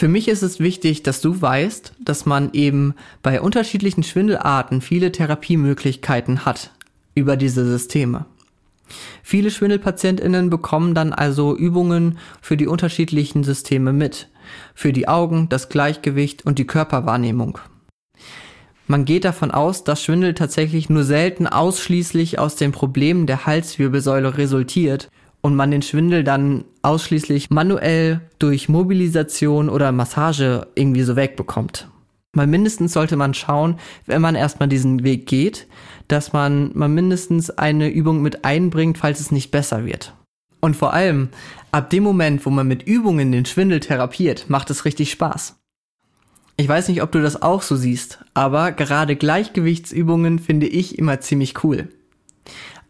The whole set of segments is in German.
Für mich ist es wichtig, dass du weißt, dass man eben bei unterschiedlichen Schwindelarten viele Therapiemöglichkeiten hat über diese Systeme. Viele Schwindelpatientinnen bekommen dann also Übungen für die unterschiedlichen Systeme mit, für die Augen, das Gleichgewicht und die Körperwahrnehmung. Man geht davon aus, dass Schwindel tatsächlich nur selten ausschließlich aus den Problemen der Halswirbelsäule resultiert und man den Schwindel dann ausschließlich manuell durch Mobilisation oder Massage irgendwie so wegbekommt. Mal mindestens sollte man schauen, wenn man erstmal diesen Weg geht, dass man mal mindestens eine Übung mit einbringt, falls es nicht besser wird. Und vor allem, ab dem Moment, wo man mit Übungen den Schwindel therapiert, macht es richtig Spaß. Ich weiß nicht, ob du das auch so siehst, aber gerade Gleichgewichtsübungen finde ich immer ziemlich cool.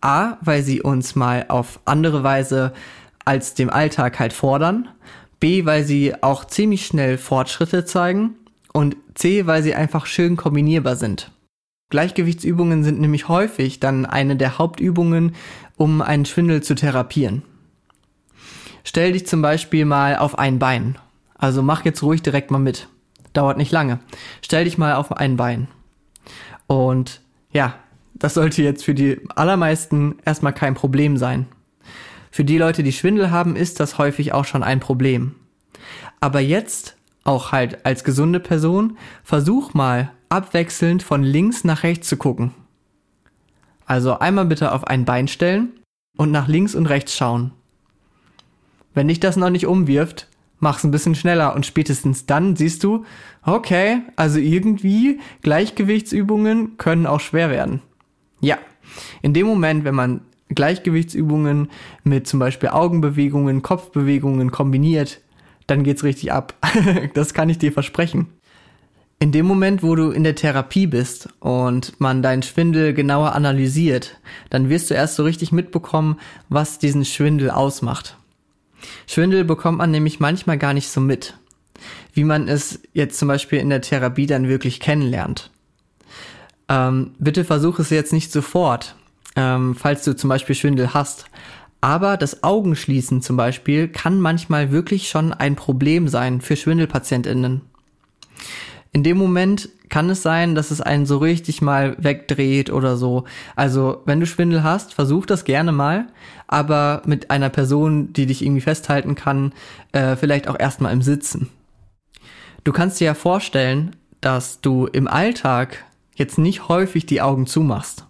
A, weil sie uns mal auf andere Weise als dem Alltag halt fordern. B, weil sie auch ziemlich schnell Fortschritte zeigen. Und C, weil sie einfach schön kombinierbar sind. Gleichgewichtsübungen sind nämlich häufig dann eine der Hauptübungen, um einen Schwindel zu therapieren. Stell dich zum Beispiel mal auf ein Bein. Also mach jetzt ruhig direkt mal mit. Dauert nicht lange. Stell dich mal auf ein Bein. Und ja, das sollte jetzt für die allermeisten erstmal kein Problem sein. Für die Leute, die Schwindel haben, ist das häufig auch schon ein Problem. Aber jetzt, auch halt als gesunde Person, versuch mal abwechselnd von links nach rechts zu gucken. Also einmal bitte auf ein Bein stellen und nach links und rechts schauen. Wenn dich das noch nicht umwirft, mach's ein bisschen schneller und spätestens dann siehst du, okay, also irgendwie Gleichgewichtsübungen können auch schwer werden. Ja, in dem Moment, wenn man Gleichgewichtsübungen mit zum Beispiel Augenbewegungen, Kopfbewegungen kombiniert, dann geht's richtig ab. das kann ich dir versprechen. In dem Moment, wo du in der Therapie bist und man deinen Schwindel genauer analysiert, dann wirst du erst so richtig mitbekommen, was diesen Schwindel ausmacht. Schwindel bekommt man nämlich manchmal gar nicht so mit, wie man es jetzt zum Beispiel in der Therapie dann wirklich kennenlernt. Ähm, bitte versuch es jetzt nicht sofort, ähm, falls du zum Beispiel Schwindel hast. Aber das Augenschließen zum Beispiel kann manchmal wirklich schon ein Problem sein für Schwindelpatientinnen. In dem Moment kann es sein, dass es einen so richtig mal wegdreht oder so. Also, wenn du Schwindel hast, versuch das gerne mal, aber mit einer Person, die dich irgendwie festhalten kann, äh, vielleicht auch erstmal im Sitzen. Du kannst dir ja vorstellen, dass du im Alltag jetzt nicht häufig die Augen zumachst.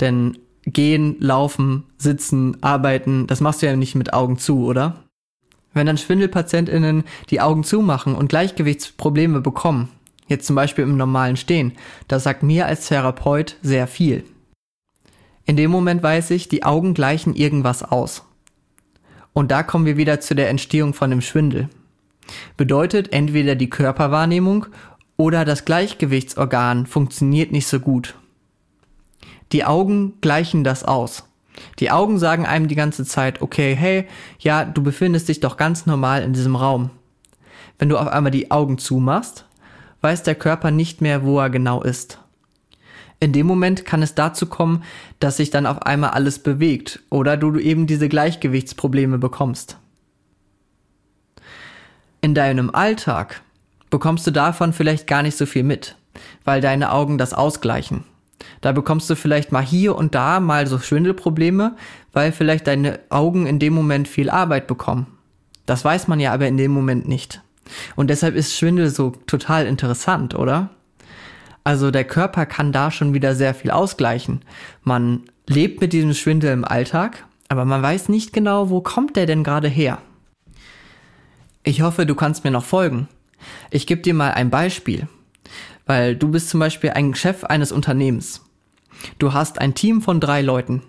Denn gehen, laufen, sitzen, arbeiten, das machst du ja nicht mit Augen zu, oder? Wenn dann Schwindelpatientinnen die Augen zumachen und Gleichgewichtsprobleme bekommen, jetzt zum Beispiel im normalen Stehen, das sagt mir als Therapeut sehr viel. In dem Moment weiß ich, die Augen gleichen irgendwas aus. Und da kommen wir wieder zu der Entstehung von dem Schwindel. Bedeutet entweder die Körperwahrnehmung oder das Gleichgewichtsorgan funktioniert nicht so gut. Die Augen gleichen das aus. Die Augen sagen einem die ganze Zeit, okay, hey, ja, du befindest dich doch ganz normal in diesem Raum. Wenn du auf einmal die Augen zumachst, weiß der Körper nicht mehr, wo er genau ist. In dem Moment kann es dazu kommen, dass sich dann auf einmal alles bewegt oder du eben diese Gleichgewichtsprobleme bekommst. In deinem Alltag bekommst du davon vielleicht gar nicht so viel mit, weil deine Augen das ausgleichen. Da bekommst du vielleicht mal hier und da mal so Schwindelprobleme, weil vielleicht deine Augen in dem Moment viel Arbeit bekommen. Das weiß man ja aber in dem Moment nicht. Und deshalb ist Schwindel so total interessant, oder? Also der Körper kann da schon wieder sehr viel ausgleichen. Man lebt mit diesem Schwindel im Alltag, aber man weiß nicht genau, wo kommt der denn gerade her. Ich hoffe, du kannst mir noch folgen. Ich gebe dir mal ein Beispiel, weil du bist zum Beispiel ein Chef eines Unternehmens. Du hast ein Team von drei Leuten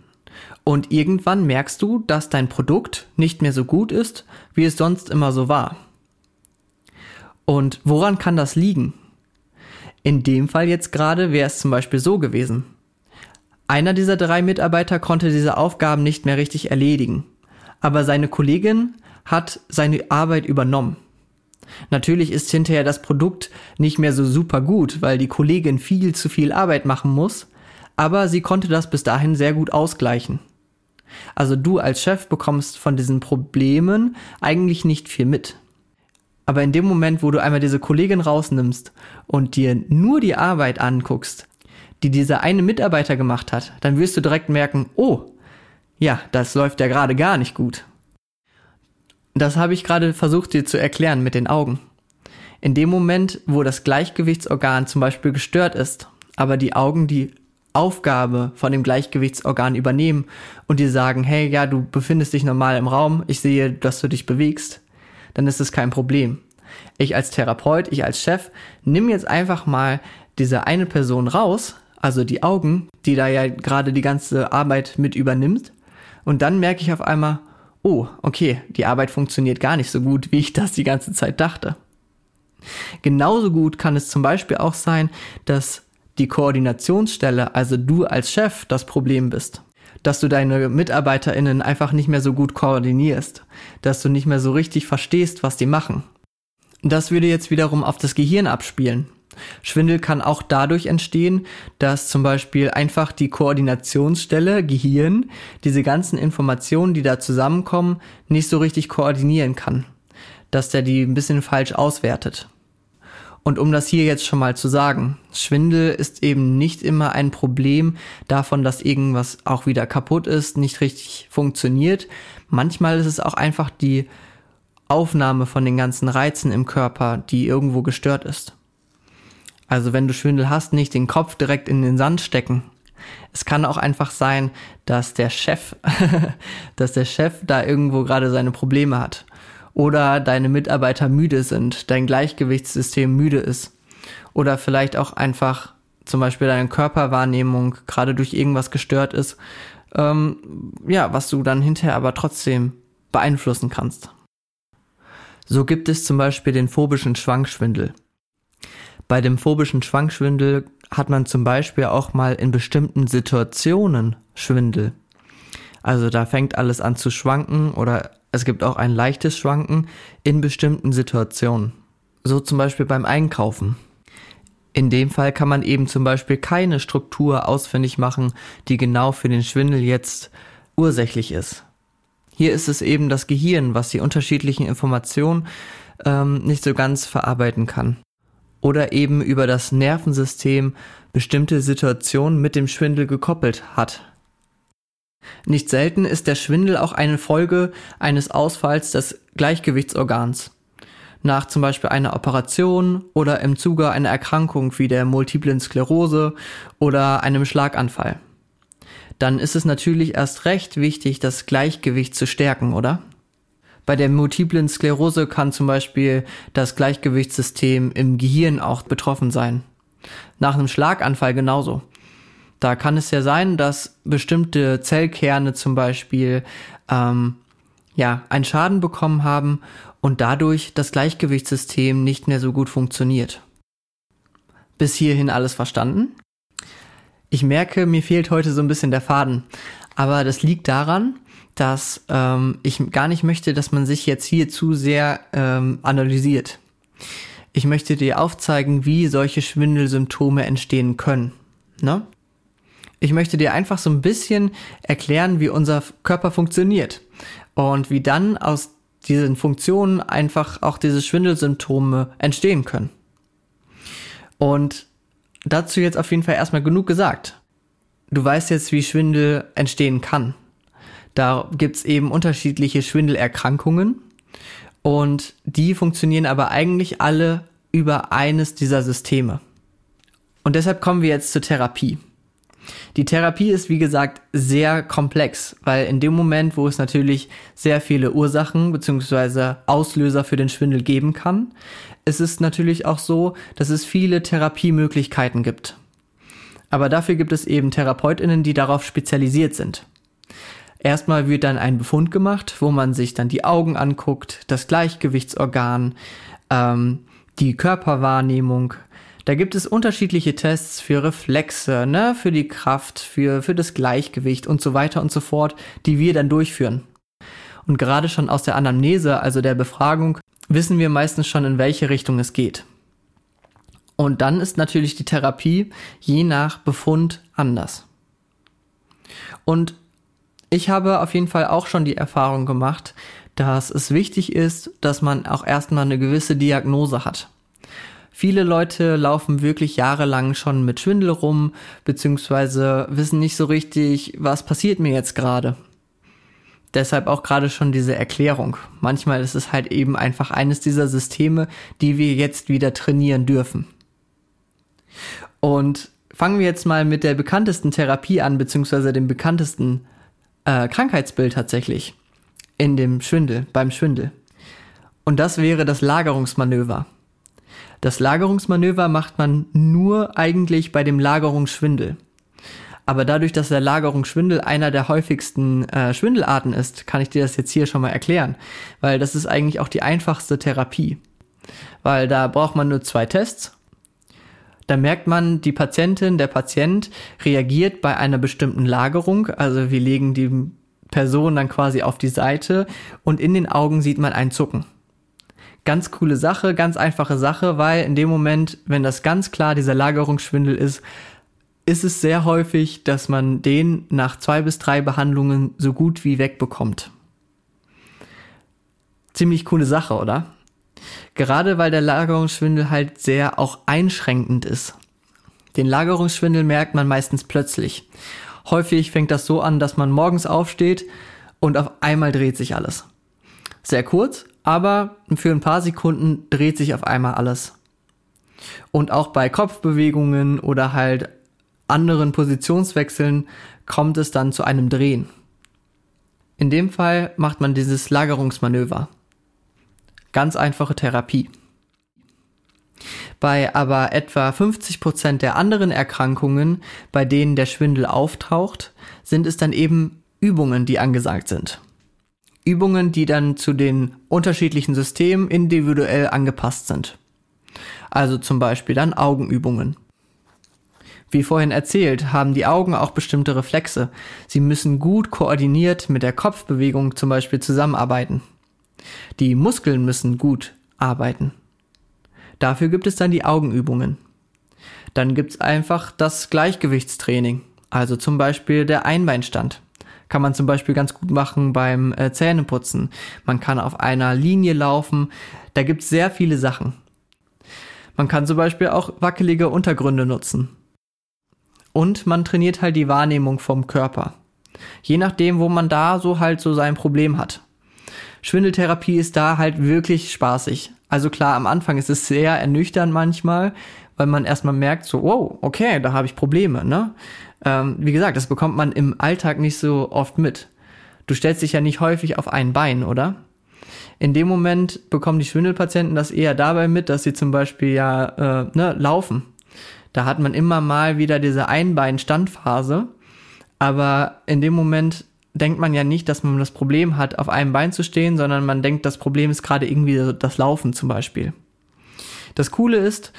und irgendwann merkst du, dass dein Produkt nicht mehr so gut ist, wie es sonst immer so war. Und woran kann das liegen? In dem Fall jetzt gerade wäre es zum Beispiel so gewesen. Einer dieser drei Mitarbeiter konnte diese Aufgaben nicht mehr richtig erledigen, aber seine Kollegin hat seine Arbeit übernommen. Natürlich ist hinterher das Produkt nicht mehr so super gut, weil die Kollegin viel zu viel Arbeit machen muss, aber sie konnte das bis dahin sehr gut ausgleichen. Also du als Chef bekommst von diesen Problemen eigentlich nicht viel mit. Aber in dem Moment, wo du einmal diese Kollegin rausnimmst und dir nur die Arbeit anguckst, die dieser eine Mitarbeiter gemacht hat, dann wirst du direkt merken, oh, ja, das läuft ja gerade gar nicht gut. Das habe ich gerade versucht dir zu erklären mit den Augen. In dem Moment, wo das Gleichgewichtsorgan zum Beispiel gestört ist, aber die Augen die Aufgabe von dem Gleichgewichtsorgan übernehmen und dir sagen, hey, ja, du befindest dich normal im Raum, ich sehe, dass du dich bewegst, dann ist es kein Problem. Ich als Therapeut, ich als Chef, nimm jetzt einfach mal diese eine Person raus, also die Augen, die da ja gerade die ganze Arbeit mit übernimmt, und dann merke ich auf einmal, oh, okay, die Arbeit funktioniert gar nicht so gut, wie ich das die ganze Zeit dachte. Genauso gut kann es zum Beispiel auch sein, dass die Koordinationsstelle, also du als Chef, das Problem bist. Dass du deine MitarbeiterInnen einfach nicht mehr so gut koordinierst. Dass du nicht mehr so richtig verstehst, was die machen. Das würde jetzt wiederum auf das Gehirn abspielen. Schwindel kann auch dadurch entstehen, dass zum Beispiel einfach die Koordinationsstelle Gehirn diese ganzen Informationen, die da zusammenkommen, nicht so richtig koordinieren kann. Dass der die ein bisschen falsch auswertet. Und um das hier jetzt schon mal zu sagen, Schwindel ist eben nicht immer ein Problem davon, dass irgendwas auch wieder kaputt ist, nicht richtig funktioniert. Manchmal ist es auch einfach die Aufnahme von den ganzen Reizen im Körper, die irgendwo gestört ist. Also wenn du Schwindel hast, nicht den Kopf direkt in den Sand stecken. Es kann auch einfach sein, dass der Chef, dass der Chef da irgendwo gerade seine Probleme hat oder deine Mitarbeiter müde sind, dein Gleichgewichtssystem müde ist oder vielleicht auch einfach zum Beispiel deine Körperwahrnehmung gerade durch irgendwas gestört ist, ähm, ja, was du dann hinterher aber trotzdem beeinflussen kannst. So gibt es zum Beispiel den phobischen Schwankschwindel. Bei dem phobischen Schwankschwindel hat man zum Beispiel auch mal in bestimmten Situationen Schwindel. Also da fängt alles an zu schwanken oder es gibt auch ein leichtes Schwanken in bestimmten Situationen. So zum Beispiel beim Einkaufen. In dem Fall kann man eben zum Beispiel keine Struktur ausfindig machen, die genau für den Schwindel jetzt ursächlich ist. Hier ist es eben das Gehirn, was die unterschiedlichen Informationen ähm, nicht so ganz verarbeiten kann. Oder eben über das Nervensystem bestimmte Situationen mit dem Schwindel gekoppelt hat. Nicht selten ist der Schwindel auch eine Folge eines Ausfalls des Gleichgewichtsorgans. Nach zum Beispiel einer Operation oder im Zuge einer Erkrankung wie der multiplen Sklerose oder einem Schlaganfall. Dann ist es natürlich erst recht wichtig, das Gleichgewicht zu stärken, oder? Bei der multiplen Sklerose kann zum Beispiel das Gleichgewichtssystem im Gehirn auch betroffen sein. Nach einem Schlaganfall genauso. Da kann es ja sein, dass bestimmte Zellkerne zum Beispiel ähm, ja einen Schaden bekommen haben und dadurch das Gleichgewichtssystem nicht mehr so gut funktioniert. Bis hierhin alles verstanden? Ich merke, mir fehlt heute so ein bisschen der Faden, aber das liegt daran, dass ähm, ich gar nicht möchte, dass man sich jetzt hier zu sehr ähm, analysiert. Ich möchte dir aufzeigen, wie solche Schwindelsymptome entstehen können. Ne? Ich möchte dir einfach so ein bisschen erklären, wie unser Körper funktioniert und wie dann aus diesen Funktionen einfach auch diese Schwindelsymptome entstehen können. Und dazu jetzt auf jeden Fall erstmal genug gesagt. Du weißt jetzt, wie Schwindel entstehen kann. Da gibt's eben unterschiedliche Schwindelerkrankungen und die funktionieren aber eigentlich alle über eines dieser Systeme. Und deshalb kommen wir jetzt zur Therapie. Die Therapie ist, wie gesagt, sehr komplex, weil in dem Moment, wo es natürlich sehr viele Ursachen bzw. Auslöser für den Schwindel geben kann, ist es natürlich auch so, dass es viele Therapiemöglichkeiten gibt. Aber dafür gibt es eben Therapeutinnen, die darauf spezialisiert sind. Erstmal wird dann ein Befund gemacht, wo man sich dann die Augen anguckt, das Gleichgewichtsorgan, ähm, die Körperwahrnehmung, da gibt es unterschiedliche Tests für Reflexe, ne, für die Kraft, für, für das Gleichgewicht und so weiter und so fort, die wir dann durchführen. Und gerade schon aus der Anamnese, also der Befragung, wissen wir meistens schon, in welche Richtung es geht. Und dann ist natürlich die Therapie je nach Befund anders. Und ich habe auf jeden Fall auch schon die Erfahrung gemacht, dass es wichtig ist, dass man auch erstmal eine gewisse Diagnose hat. Viele Leute laufen wirklich jahrelang schon mit Schwindel rum, beziehungsweise wissen nicht so richtig, was passiert mir jetzt gerade. Deshalb auch gerade schon diese Erklärung. Manchmal ist es halt eben einfach eines dieser Systeme, die wir jetzt wieder trainieren dürfen. Und fangen wir jetzt mal mit der bekanntesten Therapie an, beziehungsweise dem bekanntesten äh, Krankheitsbild tatsächlich in dem Schwindel, beim Schwindel. Und das wäre das Lagerungsmanöver. Das Lagerungsmanöver macht man nur eigentlich bei dem Lagerungsschwindel. Aber dadurch, dass der Lagerungsschwindel einer der häufigsten äh, Schwindelarten ist, kann ich dir das jetzt hier schon mal erklären. Weil das ist eigentlich auch die einfachste Therapie. Weil da braucht man nur zwei Tests. Da merkt man, die Patientin, der Patient reagiert bei einer bestimmten Lagerung. Also wir legen die Person dann quasi auf die Seite und in den Augen sieht man ein Zucken. Ganz coole Sache, ganz einfache Sache, weil in dem Moment, wenn das ganz klar dieser Lagerungsschwindel ist, ist es sehr häufig, dass man den nach zwei bis drei Behandlungen so gut wie wegbekommt. Ziemlich coole Sache, oder? Gerade weil der Lagerungsschwindel halt sehr auch einschränkend ist. Den Lagerungsschwindel merkt man meistens plötzlich. Häufig fängt das so an, dass man morgens aufsteht und auf einmal dreht sich alles. Sehr kurz, aber für ein paar Sekunden dreht sich auf einmal alles. Und auch bei Kopfbewegungen oder halt anderen Positionswechseln kommt es dann zu einem Drehen. In dem Fall macht man dieses Lagerungsmanöver. Ganz einfache Therapie. Bei aber etwa 50 Prozent der anderen Erkrankungen, bei denen der Schwindel auftaucht, sind es dann eben Übungen, die angesagt sind. Übungen, die dann zu den unterschiedlichen Systemen individuell angepasst sind. Also zum Beispiel dann Augenübungen. Wie vorhin erzählt, haben die Augen auch bestimmte Reflexe. Sie müssen gut koordiniert mit der Kopfbewegung zum Beispiel zusammenarbeiten. Die Muskeln müssen gut arbeiten. Dafür gibt es dann die Augenübungen. Dann gibt es einfach das Gleichgewichtstraining, also zum Beispiel der Einbeinstand. Kann man zum Beispiel ganz gut machen beim äh, Zähneputzen. Man kann auf einer Linie laufen. Da gibt es sehr viele Sachen. Man kann zum Beispiel auch wackelige Untergründe nutzen. Und man trainiert halt die Wahrnehmung vom Körper. Je nachdem, wo man da so halt so sein Problem hat. Schwindeltherapie ist da halt wirklich spaßig. Also klar, am Anfang ist es sehr ernüchternd manchmal, weil man erstmal merkt, so, wow, okay, da habe ich Probleme, ne? Ähm, wie gesagt, das bekommt man im Alltag nicht so oft mit. Du stellst dich ja nicht häufig auf ein Bein, oder? In dem Moment bekommen die Schwindelpatienten das eher dabei mit, dass sie zum Beispiel ja äh, ne, laufen. Da hat man immer mal wieder diese Einbein-Standphase, aber in dem Moment denkt man ja nicht, dass man das Problem hat, auf einem Bein zu stehen, sondern man denkt, das Problem ist gerade irgendwie das Laufen zum Beispiel. Das Coole ist,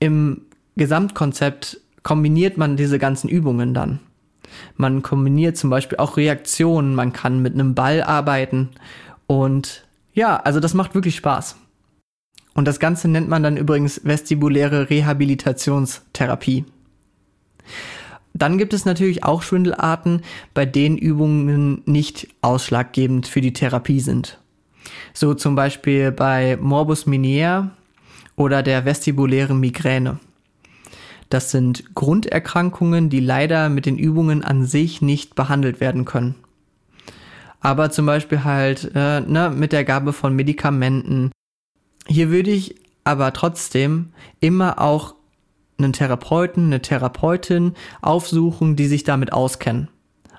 im Gesamtkonzept kombiniert man diese ganzen Übungen dann. Man kombiniert zum Beispiel auch Reaktionen, man kann mit einem Ball arbeiten und ja, also das macht wirklich Spaß. Und das Ganze nennt man dann übrigens vestibuläre Rehabilitationstherapie. Dann gibt es natürlich auch Schwindelarten, bei denen Übungen nicht ausschlaggebend für die Therapie sind. So zum Beispiel bei Morbus Minier oder der vestibulären Migräne. Das sind Grunderkrankungen, die leider mit den Übungen an sich nicht behandelt werden können. Aber zum Beispiel halt äh, ne, mit der Gabe von Medikamenten. Hier würde ich aber trotzdem immer auch einen Therapeuten, eine Therapeutin aufsuchen, die sich damit auskennen.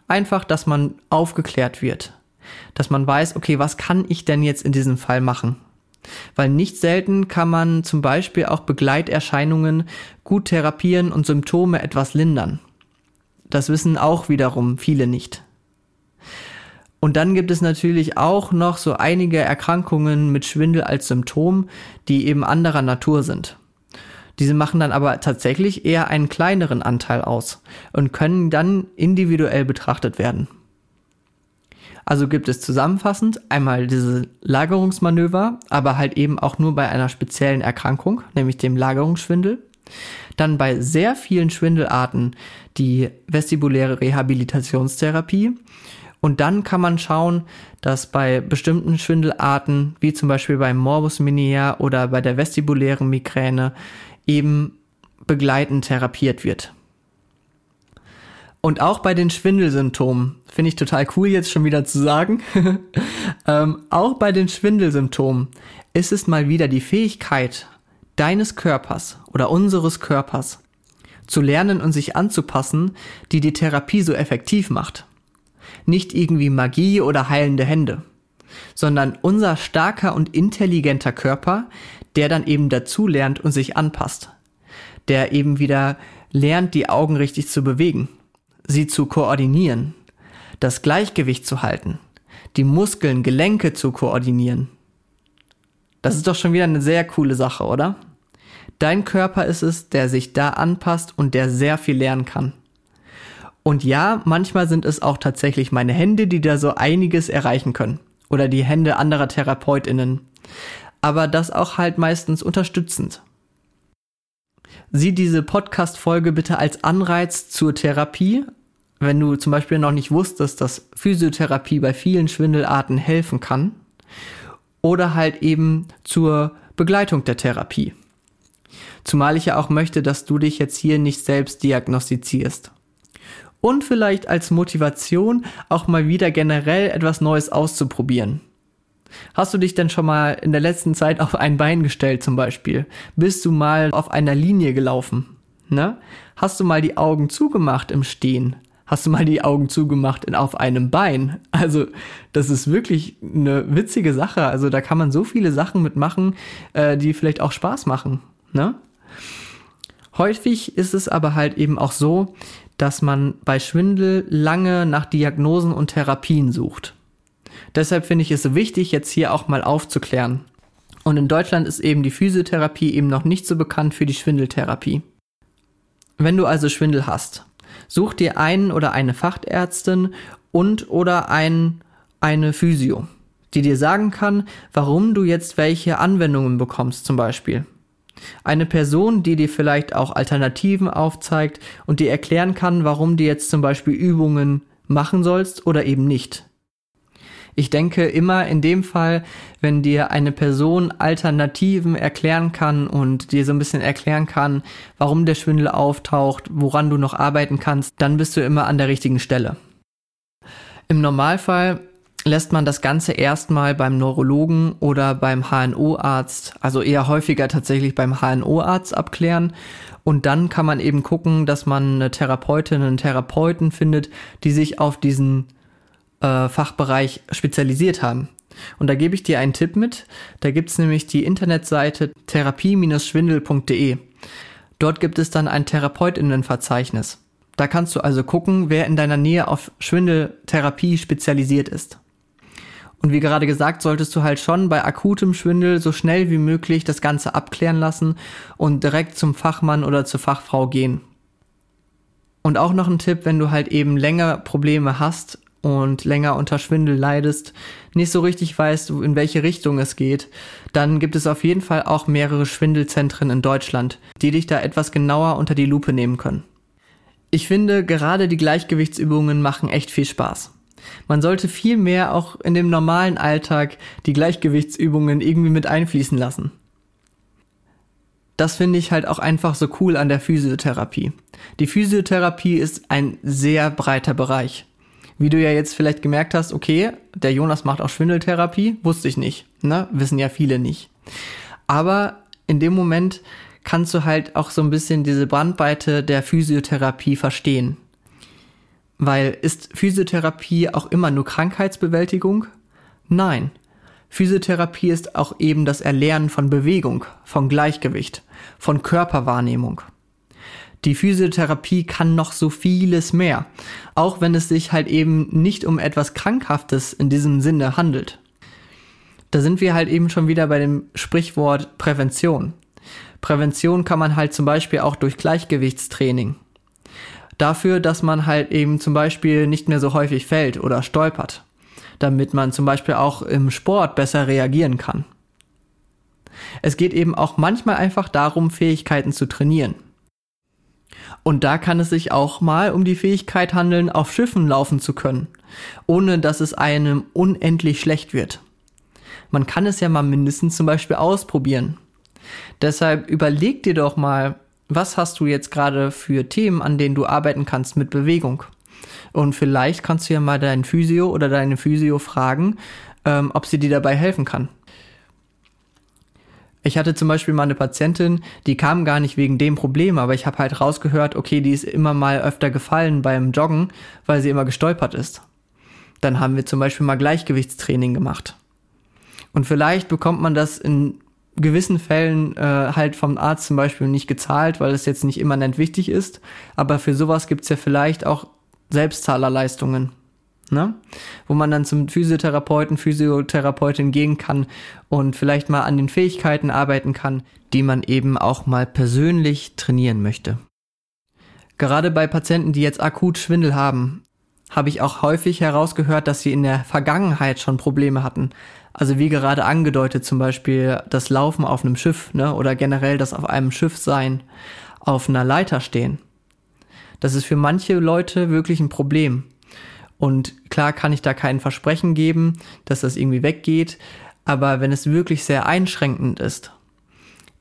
Einfach, dass man aufgeklärt wird. Dass man weiß, okay, was kann ich denn jetzt in diesem Fall machen? Weil nicht selten kann man zum Beispiel auch Begleiterscheinungen gut therapieren und Symptome etwas lindern. Das wissen auch wiederum viele nicht. Und dann gibt es natürlich auch noch so einige Erkrankungen mit Schwindel als Symptom, die eben anderer Natur sind. Diese machen dann aber tatsächlich eher einen kleineren Anteil aus und können dann individuell betrachtet werden. Also gibt es zusammenfassend einmal diese Lagerungsmanöver, aber halt eben auch nur bei einer speziellen Erkrankung, nämlich dem Lagerungsschwindel. Dann bei sehr vielen Schwindelarten die vestibuläre Rehabilitationstherapie Und dann kann man schauen, dass bei bestimmten Schwindelarten, wie zum Beispiel beim Morbus Minier oder bei der vestibulären Migräne, eben begleitend therapiert wird. Und auch bei den Schwindelsymptomen, finde ich total cool jetzt schon wieder zu sagen, ähm, auch bei den Schwindelsymptomen ist es mal wieder die Fähigkeit deines Körpers oder unseres Körpers zu lernen und sich anzupassen, die die Therapie so effektiv macht. Nicht irgendwie Magie oder heilende Hände, sondern unser starker und intelligenter Körper, der dann eben dazu lernt und sich anpasst. Der eben wieder lernt, die Augen richtig zu bewegen, sie zu koordinieren, das Gleichgewicht zu halten, die Muskeln, Gelenke zu koordinieren. Das ist doch schon wieder eine sehr coole Sache, oder? Dein Körper ist es, der sich da anpasst und der sehr viel lernen kann. Und ja, manchmal sind es auch tatsächlich meine Hände, die da so einiges erreichen können. Oder die Hände anderer Therapeutinnen. Aber das auch halt meistens unterstützend. Sieh diese Podcast-Folge bitte als Anreiz zur Therapie. Wenn du zum Beispiel noch nicht wusstest, dass Physiotherapie bei vielen Schwindelarten helfen kann. Oder halt eben zur Begleitung der Therapie. Zumal ich ja auch möchte, dass du dich jetzt hier nicht selbst diagnostizierst. Und vielleicht als Motivation auch mal wieder generell etwas Neues auszuprobieren. Hast du dich denn schon mal in der letzten Zeit auf ein Bein gestellt zum Beispiel? Bist du mal auf einer Linie gelaufen? Ne? Hast du mal die Augen zugemacht im Stehen? Hast du mal die Augen zugemacht in, auf einem Bein? Also, das ist wirklich eine witzige Sache. Also, da kann man so viele Sachen mitmachen, äh, die vielleicht auch Spaß machen. Ne? Häufig ist es aber halt eben auch so, dass man bei Schwindel lange nach Diagnosen und Therapien sucht. Deshalb finde ich es wichtig, jetzt hier auch mal aufzuklären. Und in Deutschland ist eben die Physiotherapie eben noch nicht so bekannt für die Schwindeltherapie. Wenn du also Schwindel hast, such dir einen oder eine Fachärztin und oder ein, eine Physio, die dir sagen kann, warum du jetzt welche Anwendungen bekommst zum Beispiel. Eine Person, die dir vielleicht auch Alternativen aufzeigt und dir erklären kann, warum du jetzt zum Beispiel Übungen machen sollst oder eben nicht. Ich denke immer in dem Fall, wenn dir eine Person Alternativen erklären kann und dir so ein bisschen erklären kann, warum der Schwindel auftaucht, woran du noch arbeiten kannst, dann bist du immer an der richtigen Stelle. Im Normalfall lässt man das Ganze erstmal beim Neurologen oder beim HNO-Arzt, also eher häufiger tatsächlich beim HNO-Arzt abklären. Und dann kann man eben gucken, dass man eine Therapeutin, einen Therapeuten findet, die sich auf diesen äh, Fachbereich spezialisiert haben. Und da gebe ich dir einen Tipp mit. Da gibt's nämlich die Internetseite therapie-schwindel.de. Dort gibt es dann ein Therapeutinnenverzeichnis. Da kannst du also gucken, wer in deiner Nähe auf Schwindeltherapie spezialisiert ist. Und wie gerade gesagt, solltest du halt schon bei akutem Schwindel so schnell wie möglich das Ganze abklären lassen und direkt zum Fachmann oder zur Fachfrau gehen. Und auch noch ein Tipp, wenn du halt eben länger Probleme hast und länger unter Schwindel leidest, nicht so richtig weißt, in welche Richtung es geht, dann gibt es auf jeden Fall auch mehrere Schwindelzentren in Deutschland, die dich da etwas genauer unter die Lupe nehmen können. Ich finde, gerade die Gleichgewichtsübungen machen echt viel Spaß. Man sollte viel mehr auch in dem normalen Alltag die Gleichgewichtsübungen irgendwie mit einfließen lassen. Das finde ich halt auch einfach so cool an der Physiotherapie. Die Physiotherapie ist ein sehr breiter Bereich. Wie du ja jetzt vielleicht gemerkt hast, okay, der Jonas macht auch Schwindeltherapie, wusste ich nicht, ne? Wissen ja viele nicht. Aber in dem Moment kannst du halt auch so ein bisschen diese Bandbreite der Physiotherapie verstehen. Weil ist Physiotherapie auch immer nur Krankheitsbewältigung? Nein. Physiotherapie ist auch eben das Erlernen von Bewegung, von Gleichgewicht, von Körperwahrnehmung. Die Physiotherapie kann noch so vieles mehr, auch wenn es sich halt eben nicht um etwas Krankhaftes in diesem Sinne handelt. Da sind wir halt eben schon wieder bei dem Sprichwort Prävention. Prävention kann man halt zum Beispiel auch durch Gleichgewichtstraining dafür, dass man halt eben zum Beispiel nicht mehr so häufig fällt oder stolpert, damit man zum Beispiel auch im Sport besser reagieren kann. Es geht eben auch manchmal einfach darum, Fähigkeiten zu trainieren. Und da kann es sich auch mal um die Fähigkeit handeln, auf Schiffen laufen zu können ohne dass es einem unendlich schlecht wird. Man kann es ja mal mindestens zum Beispiel ausprobieren. Deshalb überleg dir doch mal, was hast du jetzt gerade für Themen, an denen du arbeiten kannst mit Bewegung? Und vielleicht kannst du ja mal deinen Physio oder deine Physio fragen, ähm, ob sie dir dabei helfen kann. Ich hatte zum Beispiel mal eine Patientin, die kam gar nicht wegen dem Problem, aber ich habe halt rausgehört, okay, die ist immer mal öfter gefallen beim Joggen, weil sie immer gestolpert ist. Dann haben wir zum Beispiel mal Gleichgewichtstraining gemacht. Und vielleicht bekommt man das in gewissen Fällen äh, halt vom Arzt zum Beispiel nicht gezahlt, weil es jetzt nicht immanent wichtig ist. Aber für sowas gibt's ja vielleicht auch Selbstzahlerleistungen. Ne? Wo man dann zum Physiotherapeuten, Physiotherapeutin gehen kann und vielleicht mal an den Fähigkeiten arbeiten kann, die man eben auch mal persönlich trainieren möchte. Gerade bei Patienten, die jetzt akut Schwindel haben, habe ich auch häufig herausgehört, dass sie in der Vergangenheit schon Probleme hatten. Also wie gerade angedeutet, zum Beispiel das Laufen auf einem Schiff, ne, oder generell das auf einem Schiff sein, auf einer Leiter stehen. Das ist für manche Leute wirklich ein Problem. Und klar kann ich da kein Versprechen geben, dass das irgendwie weggeht, aber wenn es wirklich sehr einschränkend ist,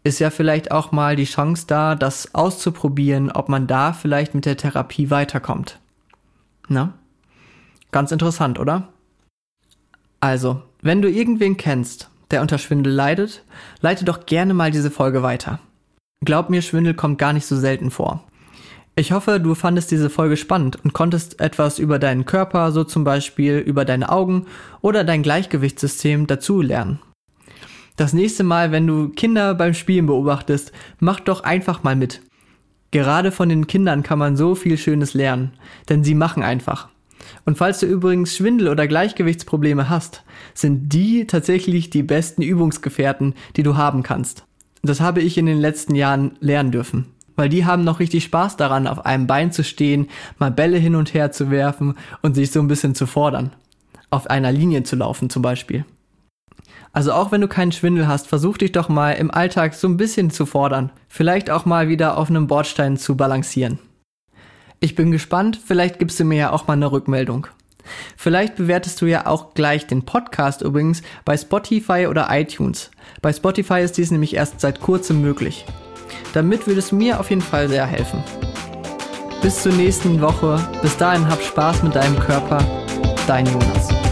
ist ja vielleicht auch mal die Chance da, das auszuprobieren, ob man da vielleicht mit der Therapie weiterkommt. Na? Ganz interessant, oder? Also, wenn du irgendwen kennst, der unter Schwindel leidet, leite doch gerne mal diese Folge weiter. Glaub mir, Schwindel kommt gar nicht so selten vor. Ich hoffe, du fandest diese Folge spannend und konntest etwas über deinen Körper, so zum Beispiel über deine Augen oder dein Gleichgewichtssystem dazu lernen. Das nächste Mal, wenn du Kinder beim Spielen beobachtest, mach doch einfach mal mit. Gerade von den Kindern kann man so viel Schönes lernen, denn sie machen einfach. Und falls du übrigens Schwindel oder Gleichgewichtsprobleme hast, sind die tatsächlich die besten Übungsgefährten, die du haben kannst. Das habe ich in den letzten Jahren lernen dürfen weil die haben noch richtig Spaß daran, auf einem Bein zu stehen, mal Bälle hin und her zu werfen und sich so ein bisschen zu fordern. Auf einer Linie zu laufen zum Beispiel. Also auch wenn du keinen Schwindel hast, versuch dich doch mal im Alltag so ein bisschen zu fordern. Vielleicht auch mal wieder auf einem Bordstein zu balancieren. Ich bin gespannt, vielleicht gibst du mir ja auch mal eine Rückmeldung. Vielleicht bewertest du ja auch gleich den Podcast übrigens bei Spotify oder iTunes. Bei Spotify ist dies nämlich erst seit kurzem möglich. Damit würde es mir auf jeden Fall sehr helfen. Bis zur nächsten Woche. Bis dahin hab Spaß mit deinem Körper. Dein Jonas.